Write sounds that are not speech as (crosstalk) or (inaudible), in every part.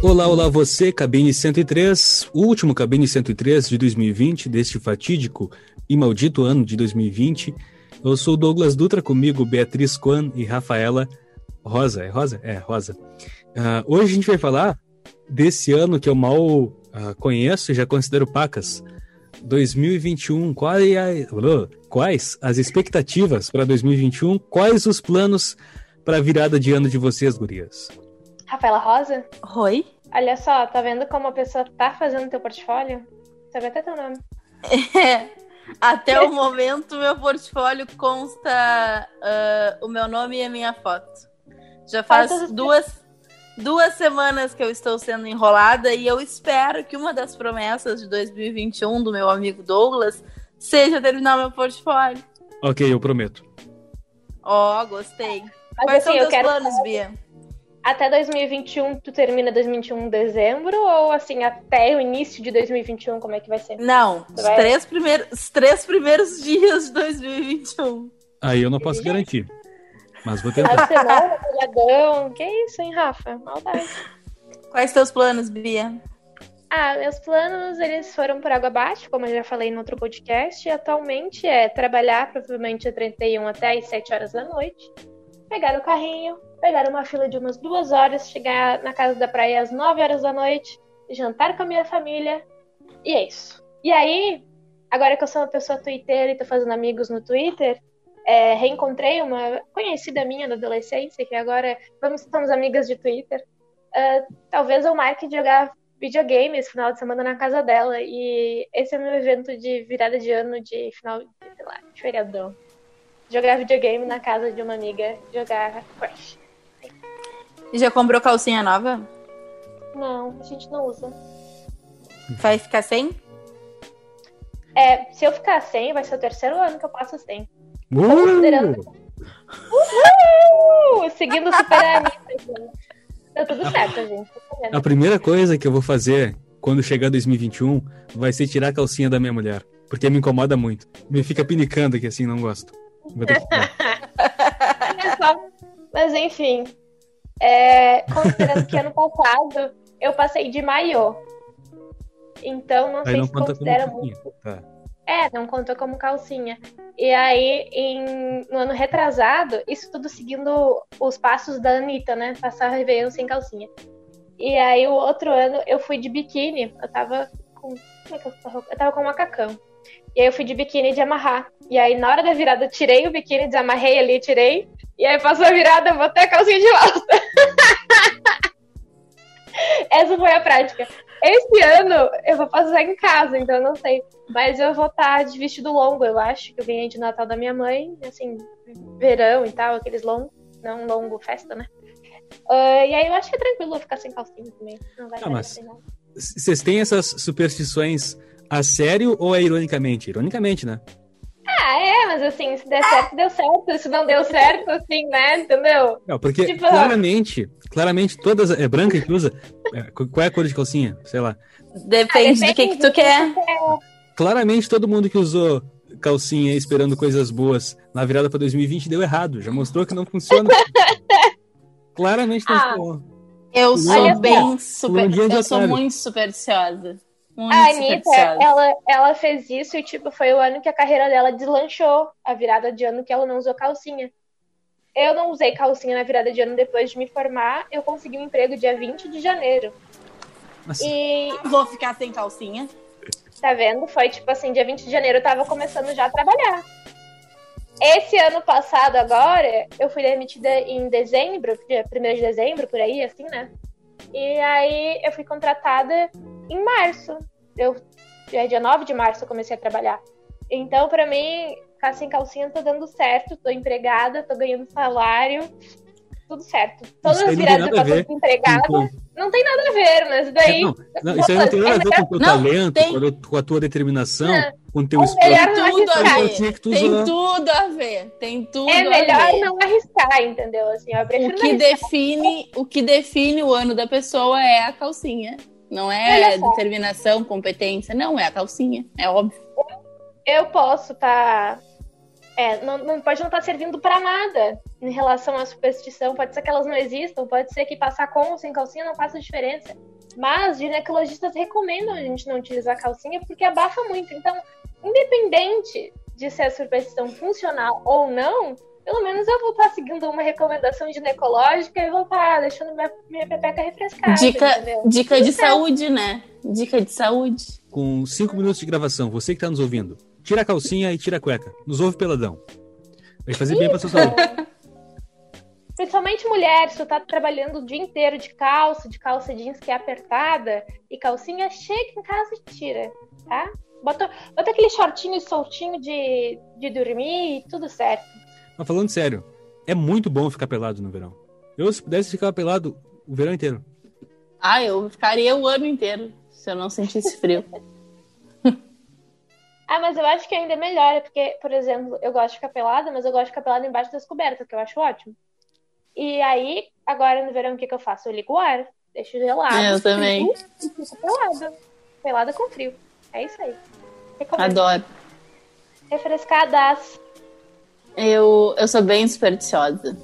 Olá, olá você, cabine 103, o último cabine 103 de 2020, deste fatídico e maldito ano de 2020. Eu sou Douglas Dutra, comigo Beatriz Quan e Rafaela Rosa. É Rosa? É, Rosa. Uh, hoje a gente vai falar desse ano que eu mal uh, conheço e já considero pacas. 2021, quais, quais as expectativas para 2021? Quais os planos para a virada de ano de vocês, gurias? Rafaela Rosa? Oi. Olha só, tá vendo como a pessoa tá fazendo teu portfólio? Sabe até teu nome. É, até o momento, meu portfólio consta uh, o meu nome e a minha foto. Já faz duas, duas semanas que eu estou sendo enrolada e eu espero que uma das promessas de 2021 do meu amigo Douglas seja terminar meu portfólio. Ok, eu prometo. Ó, oh, gostei. Mas, Quais assim, são teus planos. Bia? Até 2021, tu termina 2021 em dezembro ou assim, até o início de 2021, como é que vai ser? Não, os, vai... três primeiros, os três primeiros dias de 2021. Aí eu não posso garantir. Mas vou tentar. Semana. Que isso, hein, Rafa? Maldade. Quais teus planos, Bia? Ah, meus planos, eles foram por água abaixo, como eu já falei no outro podcast. E atualmente é trabalhar, provavelmente de 31 até as 7 horas da noite. Pegar o carrinho, pegar uma fila de umas duas horas, chegar na casa da praia às 9 horas da noite, jantar com a minha família, e é isso. E aí, agora que eu sou uma pessoa Twitter e tô fazendo amigos no Twitter, é, reencontrei uma conhecida minha da adolescência, que agora vamos estamos amigas de Twitter. Uh, talvez eu marque jogar videogame esse final de semana na casa dela. E esse é meu evento de virada de ano de final de, sei lá, de feriadão. Jogar videogame na casa de uma amiga, jogar Crash. Já comprou calcinha nova? Não, a gente não usa. Vai ficar sem? É, se eu ficar sem, vai ser o terceiro ano que eu passo sem. Uh! considerando. Uhul! Seguindo super amigo. Deu tudo certo, gente. A primeira coisa que eu vou fazer quando chegar 2021 vai ser tirar a calcinha da minha mulher. Porque me incomoda muito. Me fica pinicando aqui assim, não gosto. Que (laughs) Mas enfim, é, considerando que ano passado eu passei de maiô. Então não aí sei não se considera muito. Tá. É, não contou como calcinha. E aí, em, no ano retrasado, isso tudo seguindo os passos da Anitta, né? Passar Réveillon sem calcinha. E aí, o outro ano, eu fui de biquíni. Eu tava com. Como é que eu tava? Eu tava com um macacão. E aí, eu fui de biquíni de amarrar. E aí, na hora da virada, eu tirei o biquíni, desamarrei ali, tirei. E aí passou a virada, eu botei a calcinha de volta. (laughs) Essa foi a prática. Esse ano eu vou passar em casa, então eu não sei. Mas eu vou estar de vestido longo, eu acho, que eu ganhei de Natal da minha mãe, assim, verão e tal, aqueles longos, não longo festa, né? Uh, e aí eu acho que é tranquilo ficar sem calcinha também. Não vai ah, mas vocês têm essas superstições a sério ou é ironicamente? Ironicamente, né? Ah, é, mas assim, se der certo, deu certo. Se não deu certo, assim, né? Entendeu? Não, porque tipo... claramente, claramente todas. É branca que usa? É, qual é a cor de calcinha? Sei lá. Depende, ah, depende do que, que tu quer. Claramente todo mundo que usou calcinha esperando coisas boas na virada para 2020 deu errado. Já mostrou que não funciona. (laughs) claramente não ah, Eu sou bem super. Eu sou muito supersticiosa. Muito a Anitta, ela, ela fez isso e, tipo, foi o ano que a carreira dela deslanchou. A virada de ano que ela não usou calcinha. Eu não usei calcinha na virada de ano depois de me formar. Eu consegui um emprego dia 20 de janeiro. Nossa. E. Vou ficar sem calcinha. Tá vendo? Foi tipo assim, dia 20 de janeiro eu tava começando já a trabalhar. Esse ano passado, agora, eu fui demitida em dezembro, dia 1 de dezembro, por aí, assim, né? E aí eu fui contratada em março. Eu, dia 9 de março eu comecei a trabalhar. Então, para mim, ficar sem calcinha tá dando certo, tô empregada, tô ganhando salário, tudo certo. Todas as viradas eu tô empregada, não tem nada a ver, mas daí. É, não, não, isso aí não tem nada a ver com o teu talento, tem... com a tua determinação, não. com o teu esforço. Tem tudo a ver. Tem tudo a ver. Tem tudo é melhor não arriscar, entendeu? Assim, eu o que define O que define o ano da pessoa é a calcinha. Não é determinação, competência, não, é a calcinha, é óbvio. Eu posso estar. Tá, é, não, não, pode não estar tá servindo para nada em relação à superstição. Pode ser que elas não existam, pode ser que passar com ou sem calcinha não faça diferença. Mas ginecologistas recomendam a gente não utilizar calcinha porque abafa muito. Então, independente de se a superstição funcional ou não, pelo menos eu vou estar seguindo uma recomendação ginecológica e vou estar deixando minha, minha pepeca refrescada. Dica, dica de saúde, né? Dica de saúde. Com cinco minutos de gravação, você que está nos ouvindo, tira a calcinha e tira a cueca. Nos ouve peladão. Vai fazer Isso. bem pra sua saúde. (laughs) Principalmente mulher, se tu tá trabalhando o dia inteiro de calça, de calça jeans que é apertada e calcinha, chega em casa e tira, tá? Bota, bota aquele shortinho soltinho de, de dormir e tudo certo. Mas falando sério, é muito bom ficar pelado no verão. Eu, se pudesse ficar pelado o verão inteiro. Ah, eu ficaria o ano inteiro se eu não sentisse frio. (laughs) ah, mas eu acho que ainda é melhor, porque, por exemplo, eu gosto de ficar pelada, mas eu gosto de ficar pelada embaixo das cobertas, que eu acho ótimo. E aí, agora no verão, o que, que eu faço? Eu ligo o ar, deixo gelado. Eu também. E fico pelada. Pelada com frio. É isso aí. Recomendo. Adoro. Refrescadas. Eu, eu sou bem supersticiosa.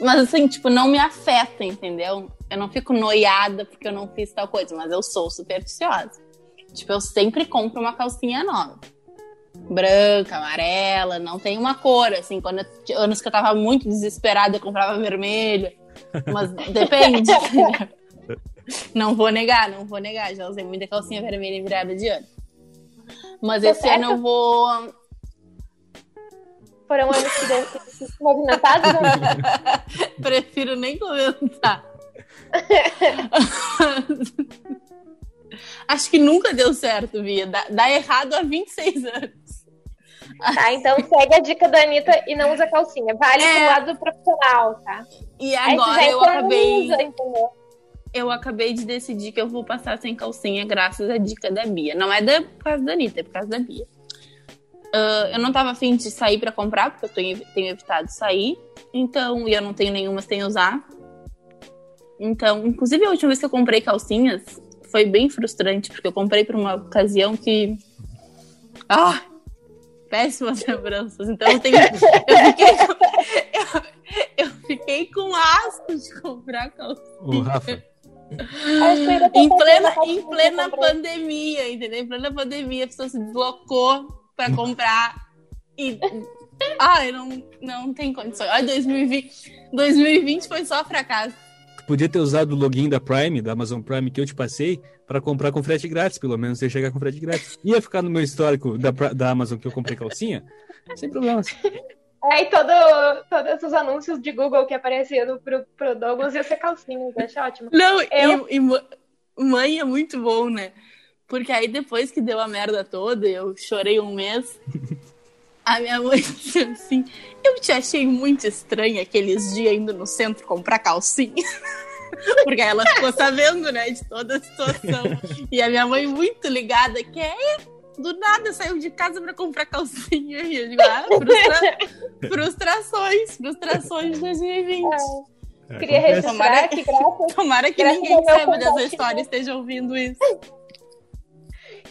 Mas assim, tipo, não me afeta, entendeu? Eu não fico noiada porque eu não fiz tal coisa, mas eu sou supersticiosa. Tipo, eu sempre compro uma calcinha nova. Branca, amarela, não tem uma cor, assim. Quando eu, anos que eu tava muito desesperada, eu comprava vermelha. Mas (laughs) depende. não vou negar, não vou negar. Já usei muita calcinha vermelha em virada de ano. Mas esse ano eu vou foram anos que deu movimentados. Né? (laughs) Prefiro nem comentar. (laughs) Acho que nunca deu certo, Via. Dá, dá, errado há 26 anos. Tá, então segue a dica da Anitta e não usa calcinha. Vale é... pro lado profissional, tá? E agora eu acabei. eu acabei de decidir que eu vou passar sem calcinha graças à dica da Bia. Não é da, por causa da Anitta, é por causa da Bia. Uh, eu não tava afim de sair para comprar, porque eu tenho, tenho evitado sair. Então, e eu não tenho nenhuma sem usar. Então, inclusive a última vez que eu comprei calcinhas foi bem frustrante, porque eu comprei por uma ocasião que. Ah! Péssimas (laughs) lembranças. Então eu tenho. Eu fiquei com, (laughs) eu, eu fiquei com asco de comprar calcinha. Ô, Rafa. em plena, em plena pandemia, entendeu? Em plena pandemia, a pessoa se deslocou para comprar e ai, não não tem condições. Ai, 2020, 2020 foi só fracasso. Tu podia ter usado o login da Prime, da Amazon Prime que eu te passei para comprar com frete grátis, pelo menos você chegar com frete grátis. Ia ficar no meu histórico da, da Amazon que eu comprei calcinha, sem problemas. É, e todo, todos os anúncios de Google que apareciam pro, pro Douglas ia ser calcinha, eu acho ótimo. Não, eu... e, e mãe é muito bom, né? Porque aí depois que deu a merda toda, eu chorei um mês. (laughs) A minha mãe disse assim: Eu te achei muito estranha aqueles dias indo no centro comprar calcinha. (laughs) Porque ela ficou sabendo, né, de toda a situação. E a minha mãe, muito ligada, que é do nada saiu de casa para comprar calcinha. E eu digo, ah, frustra... (laughs) frustrações, frustrações de 2020. É. Queria registrar tomara, que graças, tomara que ninguém saiba dessa história e esteja ouvindo isso.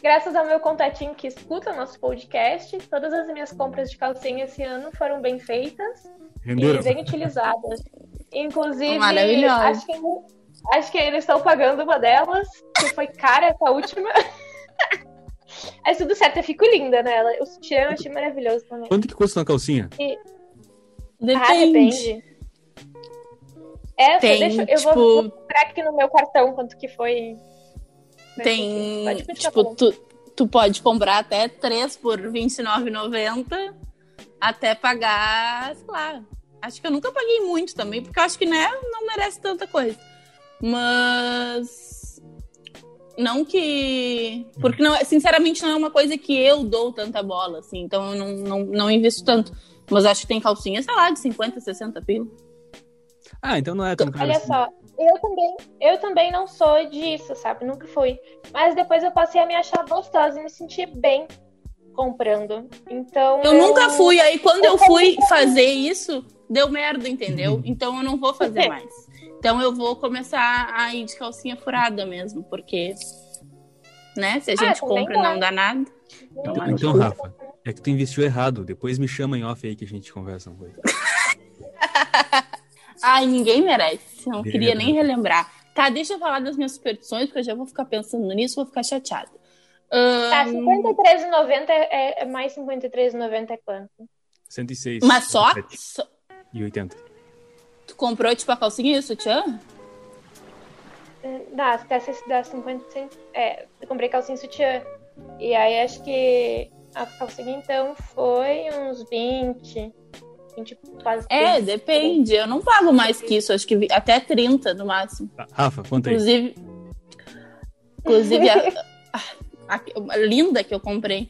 Graças ao meu contatinho que escuta nosso podcast, todas as minhas compras de calcinha esse ano foram bem feitas Renderam. e bem utilizadas. Inclusive, acho que, acho que eles estão pagando uma delas, que foi cara essa última. (laughs) Mas tudo certo, eu fico linda nela. O sutiã eu achei maravilhoso também. Quanto que custa uma calcinha? E... Depende. Ah, depende. Essa, Tem, deixa, eu tipo... vou mostrar aqui no meu cartão quanto que foi tem, tipo, tu, tu pode comprar até três por R$29,90 até pagar, sei lá. Acho que eu nunca paguei muito também, porque eu acho que né, não merece tanta coisa. Mas não que. Porque, não, sinceramente, não é uma coisa que eu dou tanta bola, assim. Então eu não, não, não invisto tanto. Mas acho que tem calcinha, sei lá, de 50, 60 pila. Ah, então não é tão caro Olha assim. só, eu também, eu também não sou disso, sabe? Nunca fui. Mas depois eu passei a me achar gostosa e me sentir bem comprando. Então. Eu, eu... nunca fui, aí quando eu, eu fui fazer isso, deu merda, entendeu? Uhum. Então eu não vou fazer (laughs) mais. Então eu vou começar a ir de calcinha furada mesmo, porque. Né? Se a ah, gente ah, compra e não dá nada. Então, então Rafa, é que tu investiu errado. Depois me chama em off aí que a gente conversa uma coisa. (laughs) Ai, ninguém merece. Não queria nem relembrar. Tá, deixa eu falar das minhas superstições, porque eu já vou ficar pensando nisso, vou ficar chateada. Tá, 53,90 é, é mais 53,90 é quanto? 106. Mas só? 107 só- E 80. Tu comprou, tipo, a calcinha e o sutiã? Dá, até se dá 50 cent... É, eu comprei calcinha e sutiã. E aí acho que a calcinha então foi uns 20. 20 quase É, 30. depende. Eu não pago mais que isso, acho que vi- até 30 no máximo. Tá, Rafa, conta aí. Inclusive, inclusive a, a- a linda que eu comprei.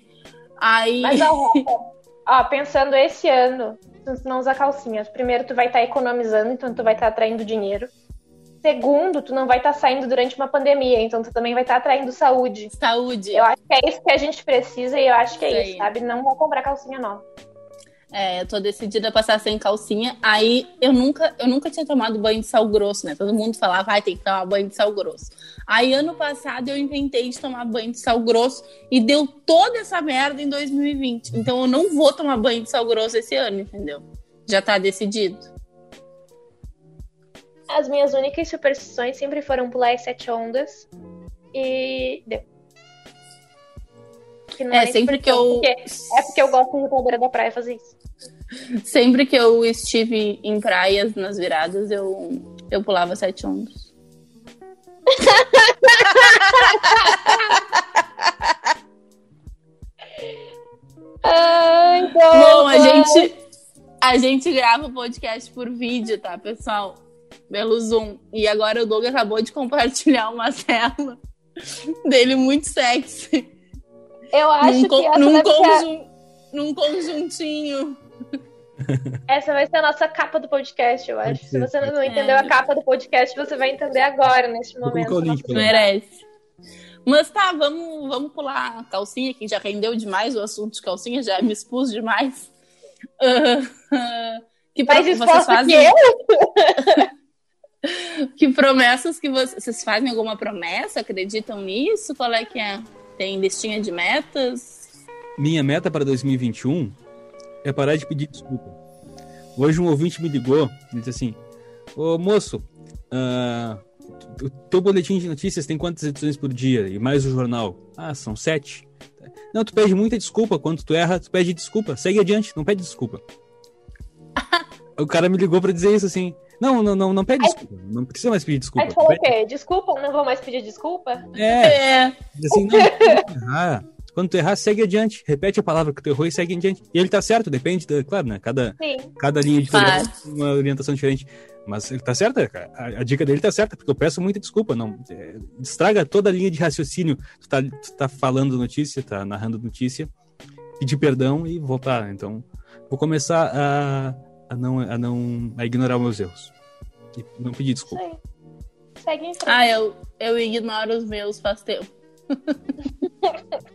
Aí, Mas ó, (laughs) Rafa, ó, pensando esse ano, se tu não usar calcinha, primeiro tu vai estar economizando, então tu vai estar atraindo dinheiro. Segundo, tu não vai estar saindo durante uma pandemia, então tu também vai estar atraindo saúde. saúde. Eu acho que é isso que a gente precisa e eu acho que é Isso isso, sabe? Não vou comprar calcinha nova. É, eu tô decidida a passar sem calcinha. Aí eu nunca, eu nunca tinha tomado banho de sal grosso, né? Todo mundo falava, vai, tem que tomar banho de sal grosso. Aí ano passado eu inventei de tomar banho de sal grosso e deu toda essa merda em 2020. Então eu não vou tomar banho de sal grosso esse ano, entendeu? Já tá decidido. As minhas únicas superstições sempre foram pular as sete ondas e deu. Que não É, nem sempre que eu. porque- É porque eu gosto de ir pra beira da praia fazer isso. Sempre que eu estive em praias nas viradas, eu, eu pulava sete ondas. Ai, Bom, a gente, a gente grava o podcast por vídeo, tá, pessoal? Pelo Zoom. E agora o Doug acabou de compartilhar uma tela dele muito sexy. Eu acho Num, que essa, num, conjun- num conjuntinho. (laughs) essa vai ser a nossa capa do podcast, eu acho. Se você não entendeu a capa do podcast, você vai entender agora, neste momento. o link lá. Merece. Mas tá, vamos, vamos pular a calcinha, que já rendeu demais o assunto de calcinha, já me expus demais. Ah, (laughs) que pro- Mais vocês fazem? que eu? (laughs) Que promessas que vocês, vocês fazem alguma promessa? Acreditam nisso? Qual é que é? Tem listinha de metas? Minha meta para 2021 é parar de pedir desculpa. Hoje um ouvinte me ligou e disse assim: Ô moço, o teu boletim de notícias tem quantas edições por dia? E mais o jornal? Ah, são sete. Não, tu pede muita desculpa. Quando tu erra, tu pede desculpa. Segue adiante, não pede desculpa. (laughs) o cara me ligou pra dizer isso assim. Não, não, não, não pede desculpa. Não precisa mais pedir desculpa. Aí tu falou o quê? Desculpa, não vou mais pedir desculpa? É, É. Assim, não, errar, quando tu errar, segue adiante. Repete a palavra que tu errou e segue adiante. E ele tá certo, depende, da, claro, né? Cada, Sim. cada linha de Claro. tem uma orientação diferente. Mas ele tá certo, cara. a, a dica dele tá certa, porque eu peço muita desculpa. Não, é, estraga toda a linha de raciocínio. Tu tá, tu tá falando notícia, tá narrando notícia, pedir perdão e voltar. Então, vou começar a, a, não, a não a ignorar os meus erros. E não pedir desculpa. aí. Segue em frente. Ah, eu, eu ignoro os meus faz tempo. (laughs)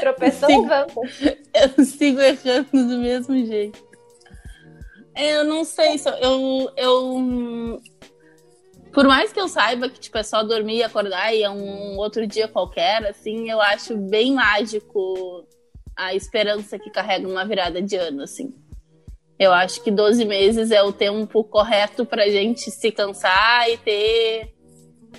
Tropeçou, levanta. (laughs) Eu sigo errando do mesmo jeito. É, Eu não sei se eu, eu, eu- Por mais que eu saiba que tipo, é só dormir e acordar e é um outro dia qualquer, assim, eu acho bem mágico a esperança que carrega uma virada de ano, assim. Eu acho que 12 meses é o tempo correto pra gente se cansar e ter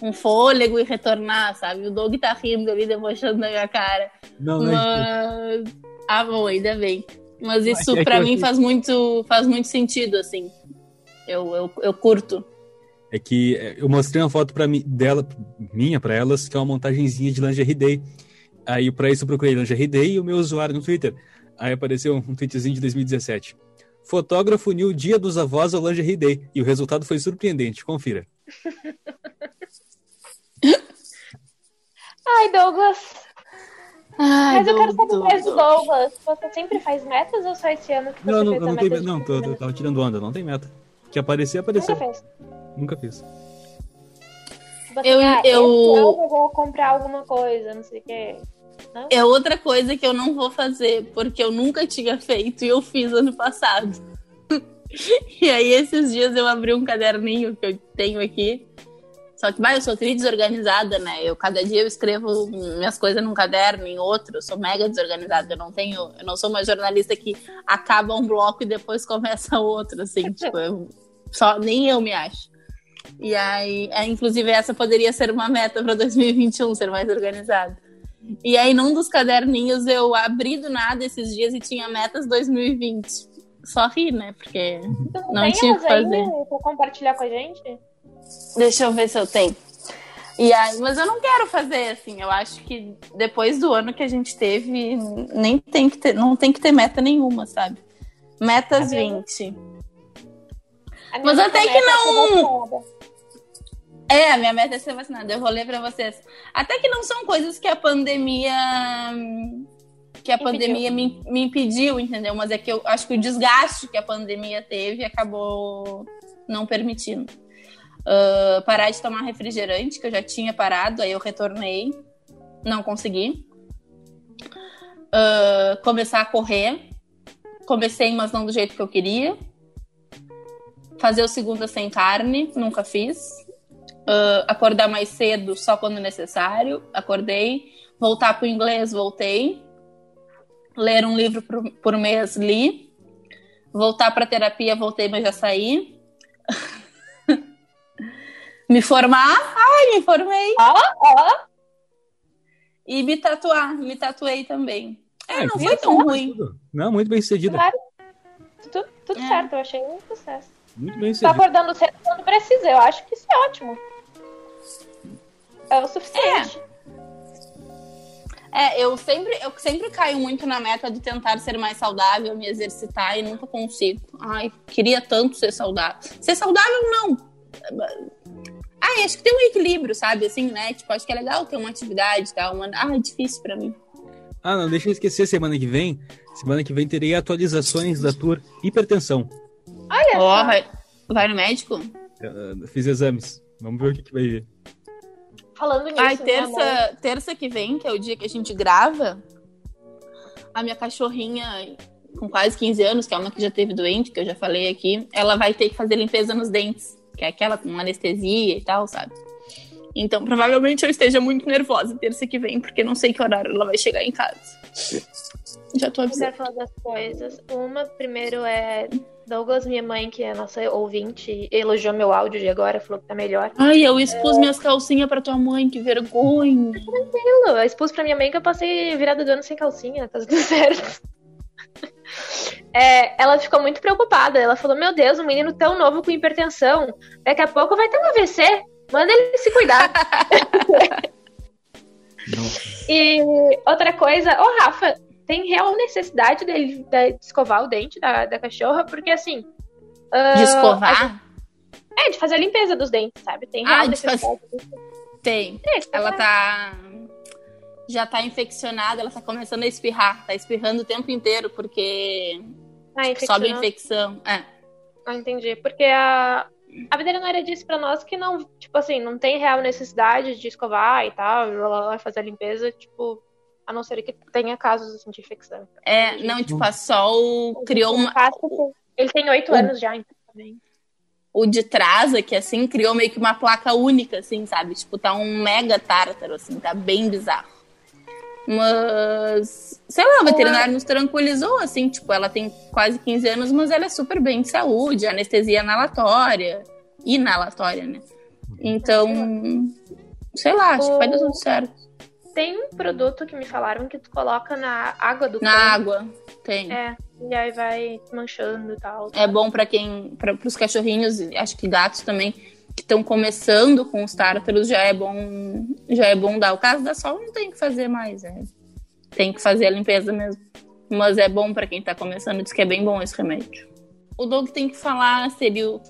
um fôlego e retornar, sabe? O Doug tá rindo ali, debochando da minha cara. Não, não é Mas. Ah, bom, ainda bem. Mas isso é eu mim faz muito, faz muito sentido, assim. Eu, eu, eu curto. é que é, eu mostrei uma foto para mim dela, minha para elas, que é uma montagenzinha de lingerie day. Aí para isso eu procurei lingerie day e o meu usuário no Twitter. Aí apareceu um tweetzinho de 2017. Fotógrafo uniu o dia dos avós ao lingerie day e o resultado foi surpreendente. Confira. (laughs) Ai, Douglas. Ai, Mas eu quero saber mais do Doug. Douglas. Você sempre faz metas ou só esse ano que você Não, não, fez a não meta tem, de não, tô, tô, 30? tava tirando onda, não tem meta. Que aparecer, apareceu. Nunca fez. Nunca fiz. Assim, Eu- ah, eu- eu vou comprar alguma coisa, não sei o quê. É outra coisa que eu não vou fazer, porque eu nunca tinha feito e eu fiz ano passado. (laughs) e aí, esses dias eu abri um caderninho que eu tenho aqui. Só que, bah, eu sou tri desorganizada, né? Eu, cada dia eu escrevo minhas coisas num caderno, em outro. Eu sou mega desorganizada. Eu não tenho... Eu não sou uma jornalista que acaba um bloco e depois (laughs) começa outro, assim. tipo, eu, só, nem eu me acho. E aí, é, inclusive, essa poderia ser uma meta para 2021, ser mais organizado. E aí, num dos caderninhos, eu abri do nada esses dias e tinha metas 2020. Só ri, né? Porque não, não tinha o que fazer. Aí pra compartilhar com a gente? Deixa eu ver se eu tenho. E aí, mas eu não quero fazer assim. Eu acho que depois do ano que a gente teve, nem tem que ter, não tem que ter meta nenhuma, sabe? Metas 20. Mas até que não. É, a minha meta é ser vacinada. Eu vou ler para vocês. Até que não são coisas que a pandemia que a impediu. pandemia me, me impediu, entendeu? Mas é que eu acho que o desgaste que a pandemia teve acabou não permitindo. Uh, parar de tomar refrigerante, que eu já tinha parado, aí eu retornei, não consegui. Uh, começar a correr, comecei, mas não do jeito que eu queria. Fazer o segunda sem carne, nunca fiz. Uh, acordar mais cedo só quando necessário, acordei. Voltar para o inglês, voltei. Ler um livro por, por mês, li. Voltar para terapia, voltei, mas já saí. Me formar, ai, me formei. Ah, ah. E me tatuar, me tatuei também. É, é não foi tão ruim. Não, muito bem sucedido. Claro. Tudo, tudo é. certo, eu achei um sucesso. Muito bem sucedido. Tá acordando cedo quando precisa, eu acho que isso é ótimo. É o suficiente. É. é. eu sempre, eu sempre caio muito na meta de tentar ser mais saudável, me exercitar e nunca consigo. Ai, queria tanto ser saudável. Ser saudável, não. Ah, acho que tem um equilíbrio, sabe? Assim, né? Tipo, acho que é legal ter uma atividade e tal. Mas, ah, é difícil pra mim. Ah, não, deixa eu esquecer, semana que vem. Semana que vem terei atualizações da tour hipertensão. Olha oh, vai, vai no médico? Eu, fiz exames. Vamos ver o que, que vai vir falando nisso. Ai, terça, terça que vem, que é o dia que a gente grava, a minha cachorrinha, com quase 15 anos, que é uma que já teve doente, que eu já falei aqui, ela vai ter que fazer limpeza nos dentes, que é aquela com anestesia e tal, sabe? Então, provavelmente eu esteja muito nervosa terça que vem, porque não sei que horário ela vai chegar em casa. Já tô avisando. Eu quero falar das coisas. Uma, primeiro, é Douglas, minha mãe, que é nossa ouvinte, elogiou meu áudio de agora, falou que tá melhor. Ai, eu expus é... minhas calcinhas pra tua mãe, que vergonha. Tranquilo, eu expus pra minha mãe que eu passei virada do ano sem calcinha, tá tudo certo. É, ela ficou muito preocupada. Ela falou: Meu Deus, um menino tão novo com hipertensão. Daqui a pouco vai ter um AVC. Manda ele se cuidar. (laughs) e outra coisa, ô oh, Rafa, tem real necessidade dele de escovar o dente da, da cachorra, porque assim. Uh, de escovar? é, de fazer a limpeza dos dentes, sabe? Tem real ah, necessidade. Faz... Tem. É, ela tá. Já tá infeccionada, ela tá começando a espirrar. Tá espirrando o tempo inteiro, porque ah, sobe infecção. É. Ah, entendi. Porque a, a veterinária disse para nós que não, tipo assim, não tem real necessidade de escovar e tal, fazer a limpeza, tipo, a não ser que tenha casos assim, de infecção. É, não, tipo, a Sol criou uma. Ele tem oito anos já, então também. O de trás aqui, assim, criou meio que uma placa única, assim, sabe? Tipo, tá um mega tártaro, assim, tá bem bizarro. Mas, sei lá, o veterinário nos tranquilizou, assim, tipo, ela tem quase 15 anos, mas ela é super bem de saúde, anestesia inalatória, inalatória, né? Então, sei lá, acho que vai dar tudo certo. Tem um produto que me falaram que tu coloca na água do Na cão. água, tem. É, e aí vai manchando e tal. É bom para quem, para os cachorrinhos, acho que gatos também, que estão começando com os tártaros, já é bom, já é bom dar. O caso da sol não tem que fazer mais, é. Tem que fazer a limpeza mesmo. Mas é bom para quem tá começando, diz que é bem bom esse remédio o Doug tem que falar se ele, uh,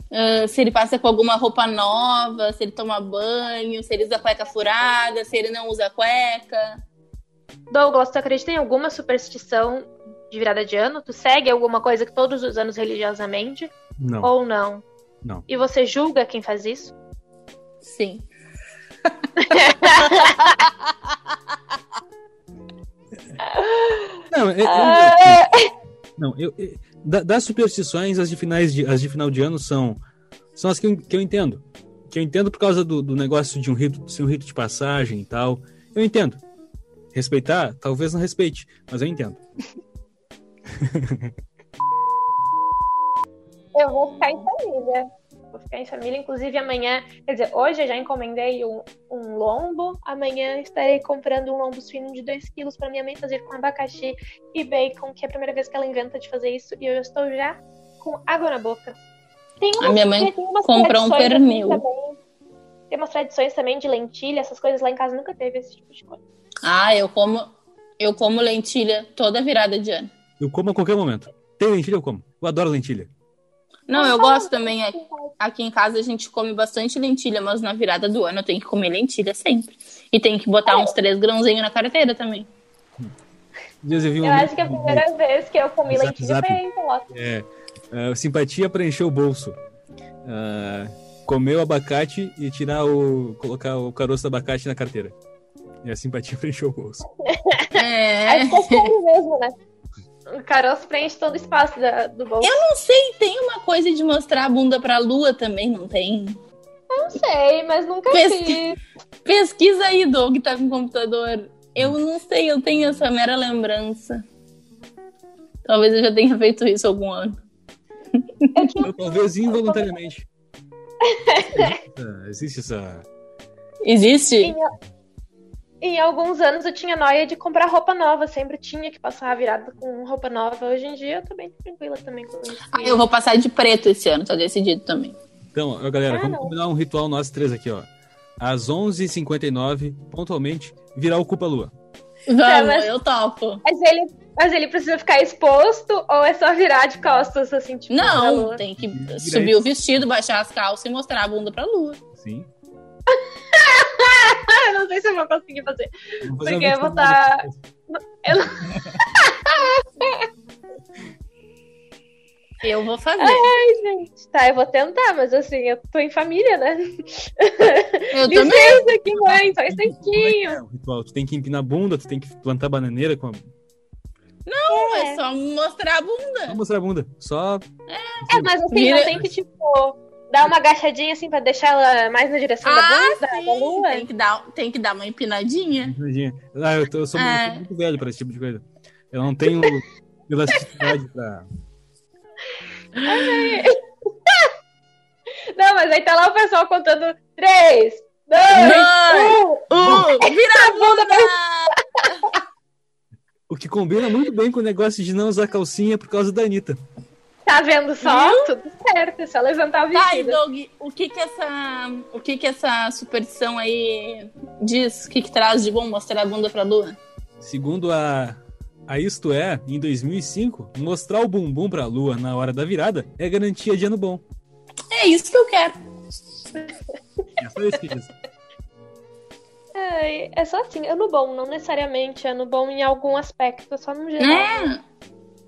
se ele passa com alguma roupa nova, se ele toma banho, se ele usa cueca furada, se ele não usa cueca. Douglas, tu acredita em alguma superstição de virada de ano? Tu segue alguma coisa que todos os anos religiosamente? Não. Ou não? Não. E você julga quem faz isso? Sim. (laughs) não, eu, eu, eu, não, eu, da, das superstições, as de, finais de, as de final de ano são, são as que eu, que eu entendo. Que eu entendo por causa do, do negócio de um rito, ser um rito de passagem e tal. Eu entendo. Respeitar, talvez não respeite, mas eu entendo. (laughs) Eu vou ficar em família. Vou ficar em família. Inclusive, amanhã, quer dizer, hoje eu já encomendei um, um lombo. Amanhã estarei comprando um lombo suíno de 2 quilos para minha mãe fazer com abacaxi e bacon, que é a primeira vez que ela inventa de fazer isso. E eu estou já com água na boca. Tem umas, a minha mãe comprou um pernil. Tem umas tradições também de lentilha, essas coisas lá em casa nunca teve esse tipo de coisa. Ah, eu como, eu como lentilha toda virada de ano. Eu como a qualquer momento. Tem lentilha, eu como. Eu adoro lentilha. Não, eu gosto também. Aqui em casa a gente come bastante lentilha, mas na virada do ano eu tenho que comer lentilha sempre. E tem que botar uns três grãozinhos na carteira também. Dias eu, vi um eu acho que é a primeira vez que eu comi zap, lentilha zap. foi É, uh, simpatia para encher o bolso. Uh, comer o abacate e tirar o. colocar o caroço do abacate na carteira. E a simpatia (laughs) para encher o bolso. É. Acho que é mesmo, né? O caroço preenche todo o espaço da, do bolso. Eu não sei, tem uma coisa de mostrar a bunda pra lua também, não tem? Não sei, mas nunca Pesqui... vi. Pesquisa aí, Doug, tá com o computador. Eu não sei, eu tenho essa mera lembrança. Talvez eu já tenha feito isso algum ano. Eu, talvez involuntariamente. (laughs) Existe essa. Existe? Em, alguns anos eu tinha noia de comprar roupa nova, sempre tinha que passar a virada com roupa nova. Hoje em dia eu tô bem tranquila também com isso. Ah, eu vou passar de preto esse ano, tá decidido também. Então, galera, ah, vamos não. combinar um ritual nós três aqui, ó. Às 11h59, pontualmente, virar o Culpa Lua. Vamos, é, mas, eu topo. Mas ele, mas ele precisa ficar exposto ou é só virar de costas, assim, tipo, Não, tem que subir o vestido, baixar as calças e mostrar a bunda pra lua. Sim. (laughs) (laughs) não sei se eu vou conseguir fazer. Vou fazer porque eu vou estar. Tá... Eu... (laughs) eu vou fazer. Ai, gente. Tá, eu vou tentar, mas assim, eu tô em família, né? Eu (laughs) Licença também. aqui, mãe, só um instantinho. É, o ritual. Tu tem que empinar a bunda, tu tem que plantar bananeira com a. Não, é, é só mostrar a bunda. Só mostrar a bunda. Só. É, é mas assim, Vira... não tem que, tipo Dá uma agachadinha assim pra deixar ela mais na direção ah, da bunda, sim. da lua. Tem que, dar, tem que dar uma empinadinha. empinadinha. Ah, eu, tô, eu sou é. muito, muito, velho pra esse tipo de coisa. Eu não tenho (laughs) elasticidade pra. (laughs) Não, mas aí tá lá o pessoal contando três, dois, um, um, vira a bunda pra... O que combina muito bem com o negócio de não usar calcinha por causa da Anitta. Tá vendo só? Viu? Tudo certo, é só levantar o vestido. Tá, Doug, o que que essa, o que que essa superstição aí diz? O que que traz de bom mostrar a bunda pra lua? Segundo a, a Isto É, em 2005, mostrar o bumbum pra lua na hora da virada é garantia de ano bom. É isso que eu quero. É só isso que diz. É, é só assim, ano bom, não necessariamente ano bom em algum aspecto, só no geral. É.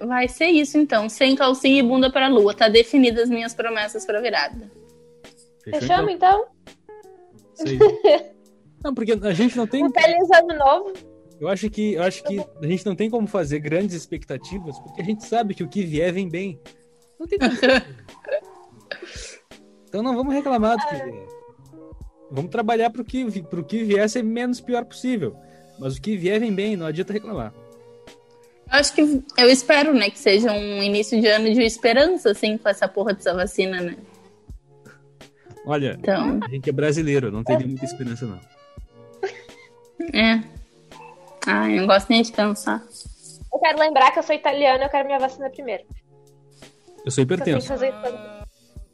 Vai ser isso então, sem calcinha e bunda para a lua. Tá definidas as minhas promessas para virada. Fechamos então? (laughs) não, porque a gente não tem. Um feliz ano novo. Eu acho que eu acho que a gente não tem como fazer grandes expectativas, porque a gente sabe que o que vier vem bem. Não tem como. (laughs) então não vamos reclamar do que vier. Vamos trabalhar para o que, pro que vier ser menos pior possível. Mas o que vier vem bem, não adianta reclamar. Acho que eu espero, né, que seja um início de ano de esperança, assim, com essa porra dessa vacina, né? Olha, então... a gente é brasileiro, não teria muita esperança, não. É. Ah, eu não gosto nem de pensar. Eu quero lembrar que eu sou italiana, eu quero minha vacina primeiro. Eu sou hipertenso.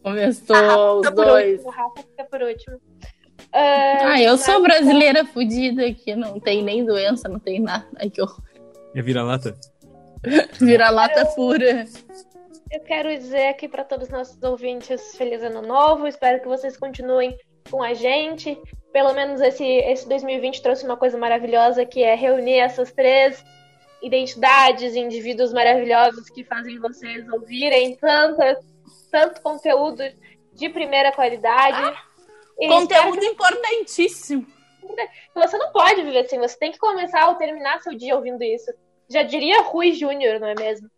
Começou ah, os dois. Último, Rafa fica por último. Uh, ah, eu sou brasileira fodida que não tem nem doença, não tem nada. Ai, que horror. É vira-lata? (laughs) vira-lata pura. Eu quero dizer aqui para todos os nossos ouvintes feliz ano novo. Espero que vocês continuem com a gente. Pelo menos esse, esse 2020 trouxe uma coisa maravilhosa que é reunir essas três identidades, indivíduos maravilhosos que fazem vocês ouvirem tantas, tanto conteúdo de primeira qualidade. Ah, conteúdo que... importantíssimo. Você não pode viver assim, você tem que começar ou terminar seu dia ouvindo isso. Já diria Rui Júnior, não é mesmo?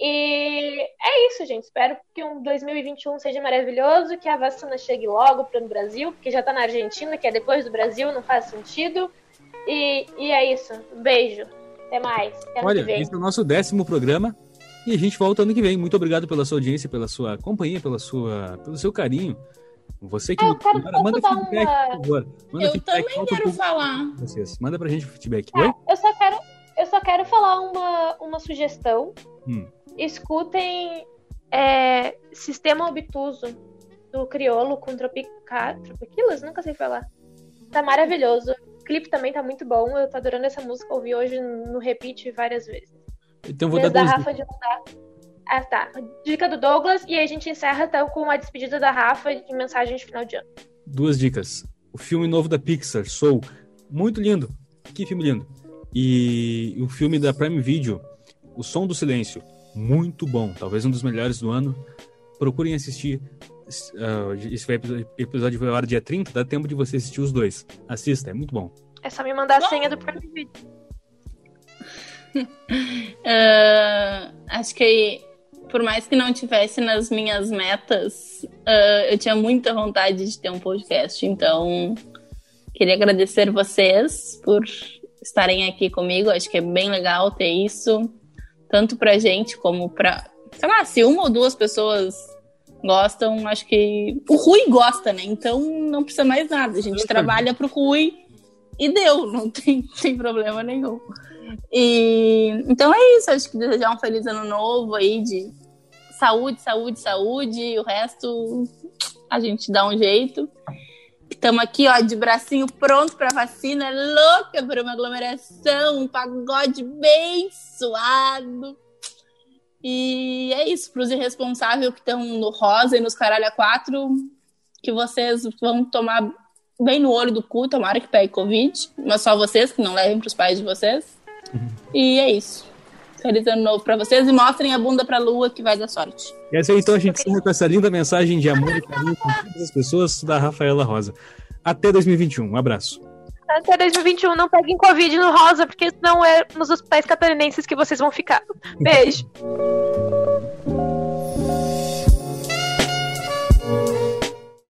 E é isso, gente. Espero que um 2021 seja maravilhoso, que a vacina chegue logo para o Brasil, porque já está na Argentina, que é depois do Brasil, não faz sentido. E, e é isso. Um beijo. Até mais. Até Olha, esse é o nosso décimo programa E a gente volta ano que vem. Muito obrigado pela sua audiência, pela sua companhia, pela sua, pelo seu carinho. Você que ah, eu quero, manda, manda feedback, uma... por favor. Manda eu feedback, também quero falar. Vocês. Manda pra gente o feedback. É, eu só quero, só quero falar uma, uma sugestão. Hum. Escutem é, Sistema Obtuso do Criolo com Tropica... Tropiquilas? Nunca sei falar. Tá maravilhoso. O clipe também tá muito bom. Eu tô adorando essa música. Ouvi hoje no repeat várias vezes. Então vou Desde dar da Rafa de. Ah, tá. Dica do Douglas e aí a gente encerra então com a despedida da Rafa de mensagem de final de ano. Duas dicas. O filme novo da Pixar, Soul. Muito lindo. Que filme lindo. E o filme da Prime Video, O Som do Silêncio. Muito bom. Talvez um dos melhores do ano. Procurem assistir. Uh, esse episódio vai ao ar dia 30, dá tempo de você assistir os dois. Assista, é muito bom. É só me mandar a senha do Prime Video. uh, (laughs) acho que por mais que não tivesse nas minhas metas, uh, eu tinha muita vontade de ter um podcast. Então, queria agradecer vocês por estarem aqui comigo. Acho que é bem legal ter isso, tanto pra gente como pra. Sei lá, se uma ou duas pessoas gostam, acho que. O Rui gosta, né? Então não precisa mais nada. A gente trabalha pro Rui e deu, não tem, (laughs) tem problema nenhum. E então é isso, acho que desejar um feliz ano novo aí de saúde, saúde, saúde, e o resto a gente dá um jeito. Estamos aqui, ó, de bracinho pronto para vacina, louca por uma aglomeração, um pagode bem suado. E é isso, para os irresponsáveis que estão no rosa e nos caralho a quatro, que vocês vão tomar bem no olho do cu, tomara que pegue Covid, mas só vocês, que não levem para os pais de vocês. Uhum. E é isso. Feliz ano novo pra vocês e mostrem a bunda pra lua que vai dar sorte. E assim, então a gente encerra com essa linda mensagem de amor e carinho com todas as pessoas da Rafaela Rosa. Até 2021. Um abraço. Até 2021. Não peguem Covid no Rosa, porque não é nos hospitais catarinenses que vocês vão ficar. Beijo. (laughs)